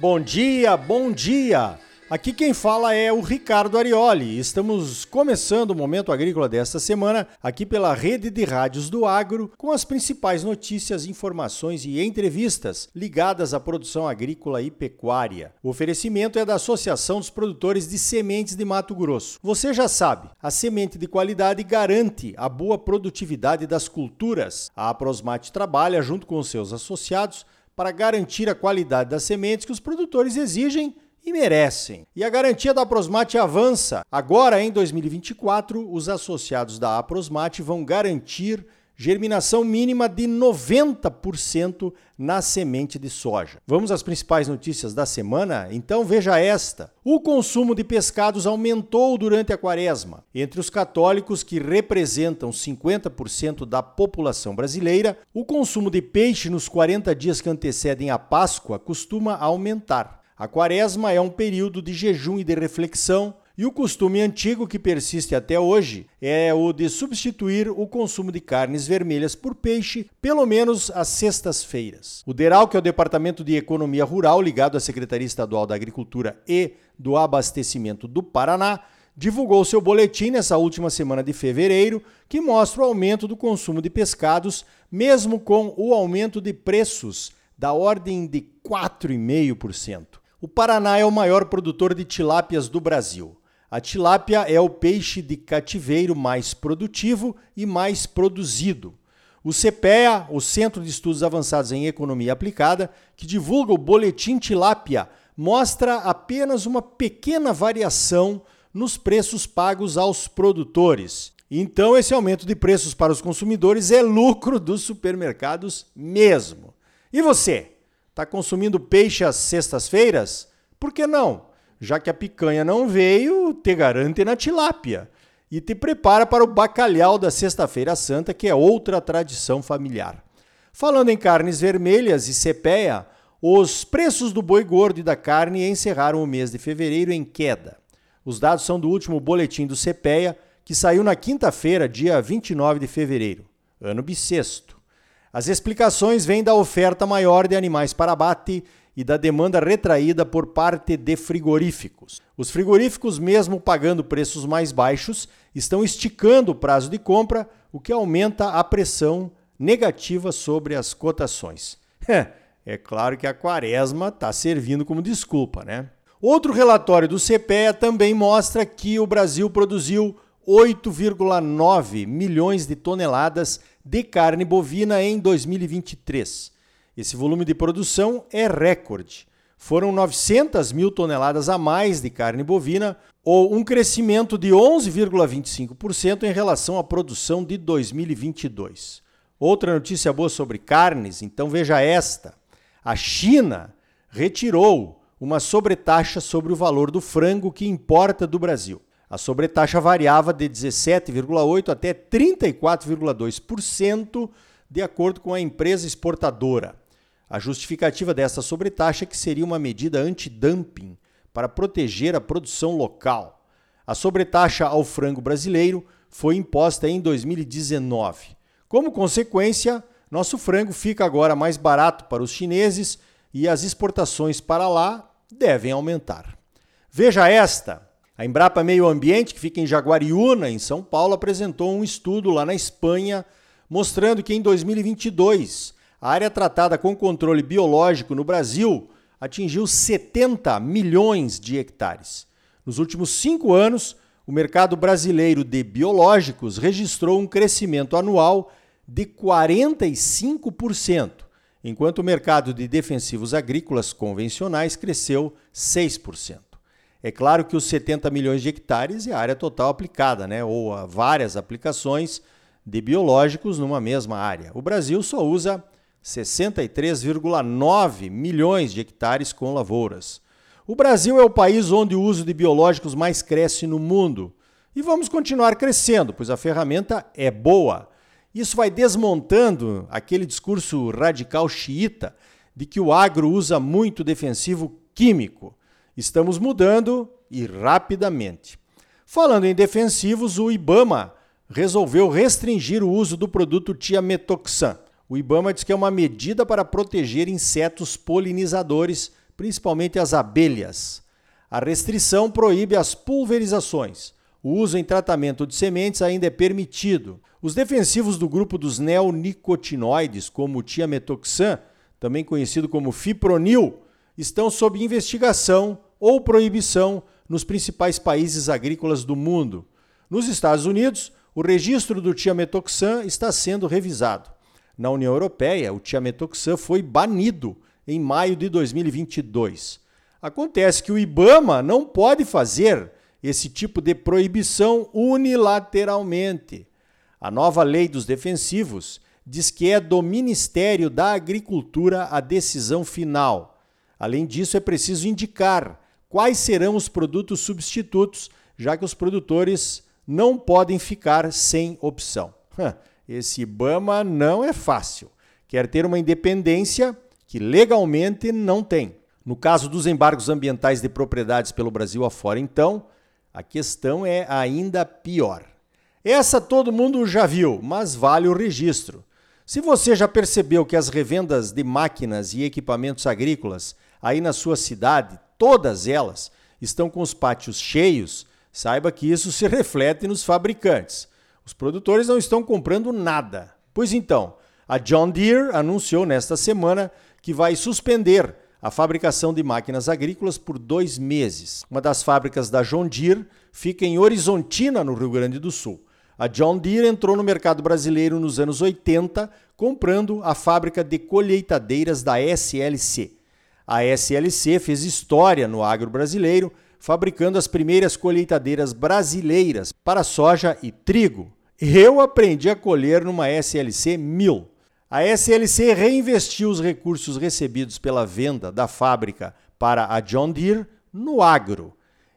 Bom dia, bom dia! Aqui quem fala é o Ricardo Arioli. Estamos começando o Momento Agrícola desta semana aqui pela Rede de Rádios do Agro com as principais notícias, informações e entrevistas ligadas à produção agrícola e pecuária. O oferecimento é da Associação dos Produtores de Sementes de Mato Grosso. Você já sabe, a semente de qualidade garante a boa produtividade das culturas. A Aprosmate trabalha junto com seus associados para garantir a qualidade das sementes que os produtores exigem e merecem. E a garantia da Aprosmate avança. Agora, em 2024, os associados da Aprosmate vão garantir germinação mínima de 90% na semente de soja. Vamos às principais notícias da semana? Então veja esta. O consumo de pescados aumentou durante a quaresma. Entre os católicos, que representam 50% da população brasileira, o consumo de peixe nos 40 dias que antecedem a Páscoa costuma aumentar. A quaresma é um período de jejum e de reflexão, e o costume antigo que persiste até hoje é o de substituir o consumo de carnes vermelhas por peixe, pelo menos às sextas-feiras. O DERAL, que é o Departamento de Economia Rural ligado à Secretaria Estadual da Agricultura e do Abastecimento do Paraná, divulgou seu boletim nessa última semana de fevereiro, que mostra o aumento do consumo de pescados, mesmo com o aumento de preços da ordem de 4,5%. O Paraná é o maior produtor de tilápias do Brasil. A tilápia é o peixe de cativeiro mais produtivo e mais produzido. O CPEA, o Centro de Estudos Avançados em Economia Aplicada, que divulga o Boletim Tilápia, mostra apenas uma pequena variação nos preços pagos aos produtores. Então, esse aumento de preços para os consumidores é lucro dos supermercados mesmo. E você? Está consumindo peixe às sextas-feiras? Por que não? Já que a picanha não veio, te garante na tilápia. E te prepara para o bacalhau da Sexta-feira Santa, que é outra tradição familiar. Falando em carnes vermelhas e cepéia, os preços do boi gordo e da carne encerraram o mês de fevereiro em queda. Os dados são do último boletim do CPEA, que saiu na quinta-feira, dia 29 de fevereiro, ano bissexto. As explicações vêm da oferta maior de animais para abate e da demanda retraída por parte de frigoríficos. Os frigoríficos, mesmo pagando preços mais baixos, estão esticando o prazo de compra, o que aumenta a pressão negativa sobre as cotações. É claro que a quaresma está servindo como desculpa, né? Outro relatório do CPEA também mostra que o Brasil produziu 8,9 milhões de toneladas de carne bovina em 2023. Esse volume de produção é recorde. Foram 900 mil toneladas a mais de carne bovina, ou um crescimento de 11,25% em relação à produção de 2022. Outra notícia boa sobre carnes, então veja esta: a China retirou uma sobretaxa sobre o valor do frango que importa do Brasil. A sobretaxa variava de 17,8% até 34,2%, de acordo com a empresa exportadora. A justificativa dessa sobretaxa é que seria uma medida anti-dumping para proteger a produção local. A sobretaxa ao frango brasileiro foi imposta em 2019. Como consequência, nosso frango fica agora mais barato para os chineses e as exportações para lá devem aumentar. Veja esta: a Embrapa Meio Ambiente, que fica em Jaguariúna, em São Paulo, apresentou um estudo lá na Espanha mostrando que em 2022 a área tratada com controle biológico no Brasil atingiu 70 milhões de hectares. Nos últimos cinco anos, o mercado brasileiro de biológicos registrou um crescimento anual de 45%, enquanto o mercado de defensivos agrícolas convencionais cresceu 6%. É claro que os 70 milhões de hectares é a área total aplicada, né? ou várias aplicações de biológicos numa mesma área. O Brasil só usa 63,9 milhões de hectares com lavouras. O Brasil é o país onde o uso de biológicos mais cresce no mundo. E vamos continuar crescendo, pois a ferramenta é boa. Isso vai desmontando aquele discurso radical xiita de que o agro usa muito defensivo químico. Estamos mudando e rapidamente. Falando em defensivos, o IBAMA resolveu restringir o uso do produto tiametoxan. O IBAMA diz que é uma medida para proteger insetos polinizadores, principalmente as abelhas. A restrição proíbe as pulverizações. O uso em tratamento de sementes ainda é permitido. Os defensivos do grupo dos neonicotinoides, como o tiametoxan, também conhecido como fipronil, estão sob investigação ou proibição nos principais países agrícolas do mundo. Nos Estados Unidos, o registro do tiametoxan está sendo revisado. Na União Europeia, o tiametoxan foi banido em maio de 2022. Acontece que o IBAMA não pode fazer esse tipo de proibição unilateralmente. A nova lei dos defensivos diz que é do Ministério da Agricultura a decisão final. Além disso, é preciso indicar quais serão os produtos substitutos, já que os produtores não podem ficar sem opção. Esse IBAMA não é fácil. Quer ter uma independência que legalmente não tem. No caso dos embargos ambientais de propriedades pelo Brasil afora, então, a questão é ainda pior. Essa todo mundo já viu, mas vale o registro. Se você já percebeu que as revendas de máquinas e equipamentos agrícolas aí na sua cidade, todas elas, estão com os pátios cheios, saiba que isso se reflete nos fabricantes. Os produtores não estão comprando nada. Pois então, a John Deere anunciou nesta semana que vai suspender a fabricação de máquinas agrícolas por dois meses. Uma das fábricas da John Deere fica em Horizontina, no Rio Grande do Sul. A John Deere entrou no mercado brasileiro nos anos 80, comprando a fábrica de colheitadeiras da SLC. A SLC fez história no agro brasileiro, fabricando as primeiras colheitadeiras brasileiras para soja e trigo. Eu aprendi a colher numa SLC 1000. A SLC reinvestiu os recursos recebidos pela venda da fábrica para a John Deere no agro.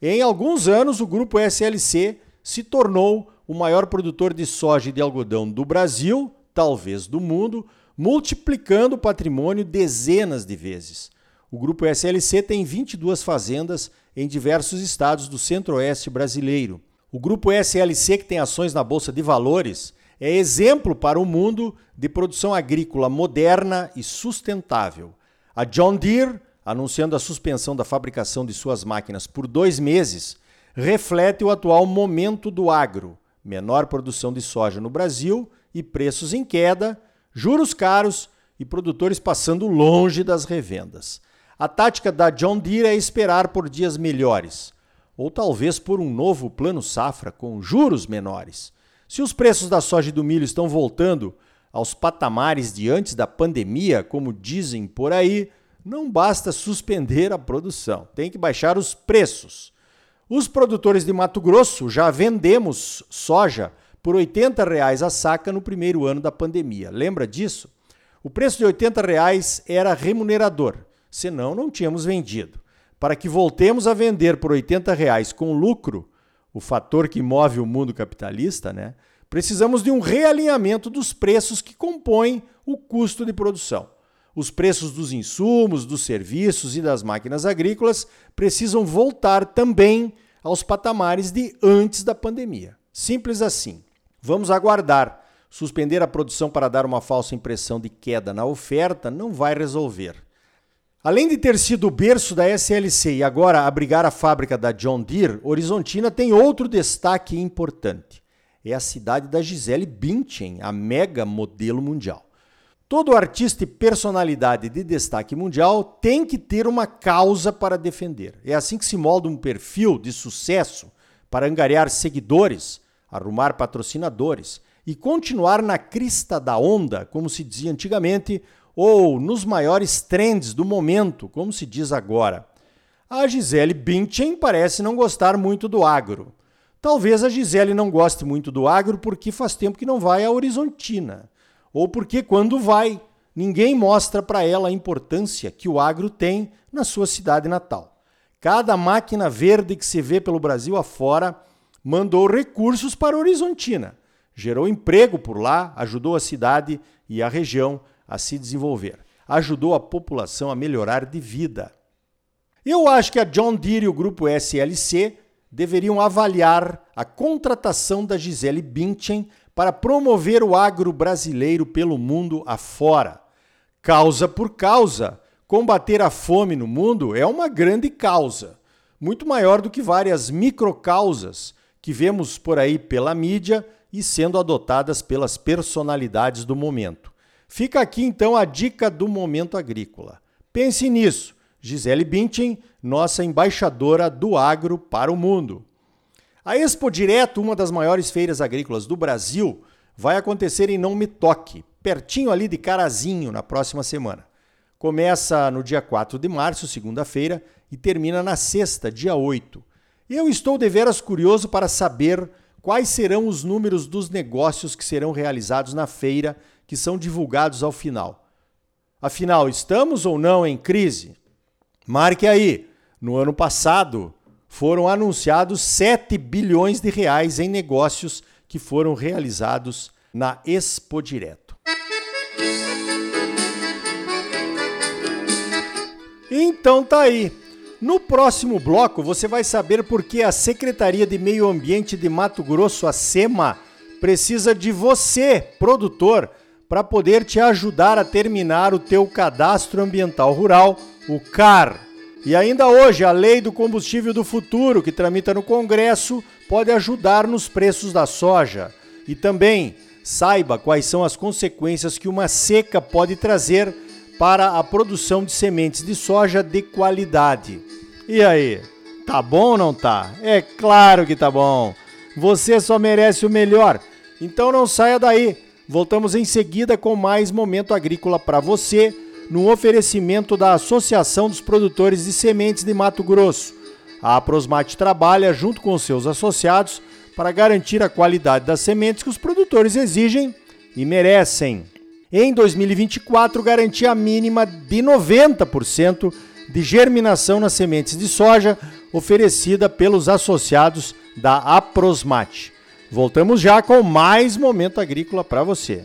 Em alguns anos, o grupo SLC se tornou o maior produtor de soja e de algodão do Brasil, talvez do mundo, multiplicando o patrimônio dezenas de vezes. O grupo SLC tem 22 fazendas em diversos estados do centro-oeste brasileiro. O grupo SLC, que tem ações na Bolsa de Valores, é exemplo para o mundo de produção agrícola moderna e sustentável. A John Deere, anunciando a suspensão da fabricação de suas máquinas por dois meses, reflete o atual momento do agro: menor produção de soja no Brasil e preços em queda, juros caros e produtores passando longe das revendas. A tática da John Deere é esperar por dias melhores, ou talvez por um novo plano safra com juros menores. Se os preços da soja e do milho estão voltando aos patamares de antes da pandemia, como dizem por aí, não basta suspender a produção, tem que baixar os preços. Os produtores de Mato Grosso já vendemos soja por 80 reais a saca no primeiro ano da pandemia. Lembra disso? O preço de 80 reais era remunerador, senão não tínhamos vendido. Para que voltemos a vender por 80 reais com lucro, o fator que move o mundo capitalista, né? Precisamos de um realinhamento dos preços que compõem o custo de produção. Os preços dos insumos, dos serviços e das máquinas agrícolas precisam voltar também aos patamares de antes da pandemia. Simples assim. Vamos aguardar. Suspender a produção para dar uma falsa impressão de queda na oferta não vai resolver. Além de ter sido o berço da SLC e agora abrigar a fábrica da John Deere, Horizontina tem outro destaque importante. É a cidade da Gisele Bündchen, a mega modelo mundial. Todo artista e personalidade de destaque mundial tem que ter uma causa para defender. É assim que se molda um perfil de sucesso para angariar seguidores, arrumar patrocinadores e continuar na crista da onda, como se dizia antigamente, ou nos maiores trends do momento, como se diz agora. A Gisele Bündchen parece não gostar muito do agro. Talvez a Gisele não goste muito do agro porque faz tempo que não vai à Horizontina, ou porque quando vai, ninguém mostra para ela a importância que o agro tem na sua cidade natal. Cada máquina verde que se vê pelo Brasil afora mandou recursos para a Horizontina, gerou emprego por lá, ajudou a cidade e a região a se desenvolver. Ajudou a população a melhorar de vida. Eu acho que a John Deere e o grupo SLC deveriam avaliar a contratação da Gisele Bündchen para promover o agro brasileiro pelo mundo afora. Causa por causa, combater a fome no mundo é uma grande causa, muito maior do que várias microcausas que vemos por aí pela mídia e sendo adotadas pelas personalidades do momento. Fica aqui então a dica do momento agrícola. Pense nisso. Gisele Bündchen, nossa embaixadora do agro para o mundo. A Expo Direto, uma das maiores feiras agrícolas do Brasil, vai acontecer em Não Me Toque, pertinho ali de Carazinho, na próxima semana. Começa no dia 4 de março, segunda-feira, e termina na sexta, dia 8. Eu estou deveras curioso para saber quais serão os números dos negócios que serão realizados na feira, que são divulgados ao final. Afinal, estamos ou não em crise? Marque aí, no ano passado foram anunciados 7 bilhões de reais em negócios que foram realizados na Expo Direto. Então tá aí. No próximo bloco você vai saber por que a Secretaria de Meio Ambiente de Mato Grosso, a SEMA, precisa de você, produtor, para poder te ajudar a terminar o teu cadastro ambiental rural, o CAR. E ainda hoje, a Lei do Combustível do Futuro, que tramita no Congresso, pode ajudar nos preços da soja. E também saiba quais são as consequências que uma seca pode trazer para a produção de sementes de soja de qualidade. E aí, tá bom ou não tá? É claro que tá bom. Você só merece o melhor. Então não saia daí. Voltamos em seguida com mais momento agrícola para você, no oferecimento da Associação dos Produtores de Sementes de Mato Grosso. A Prosmate trabalha junto com seus associados para garantir a qualidade das sementes que os produtores exigem e merecem. Em 2024, garantia mínima de 90% de germinação nas sementes de soja oferecida pelos associados da Aprosmate. Voltamos já com mais momento agrícola para você.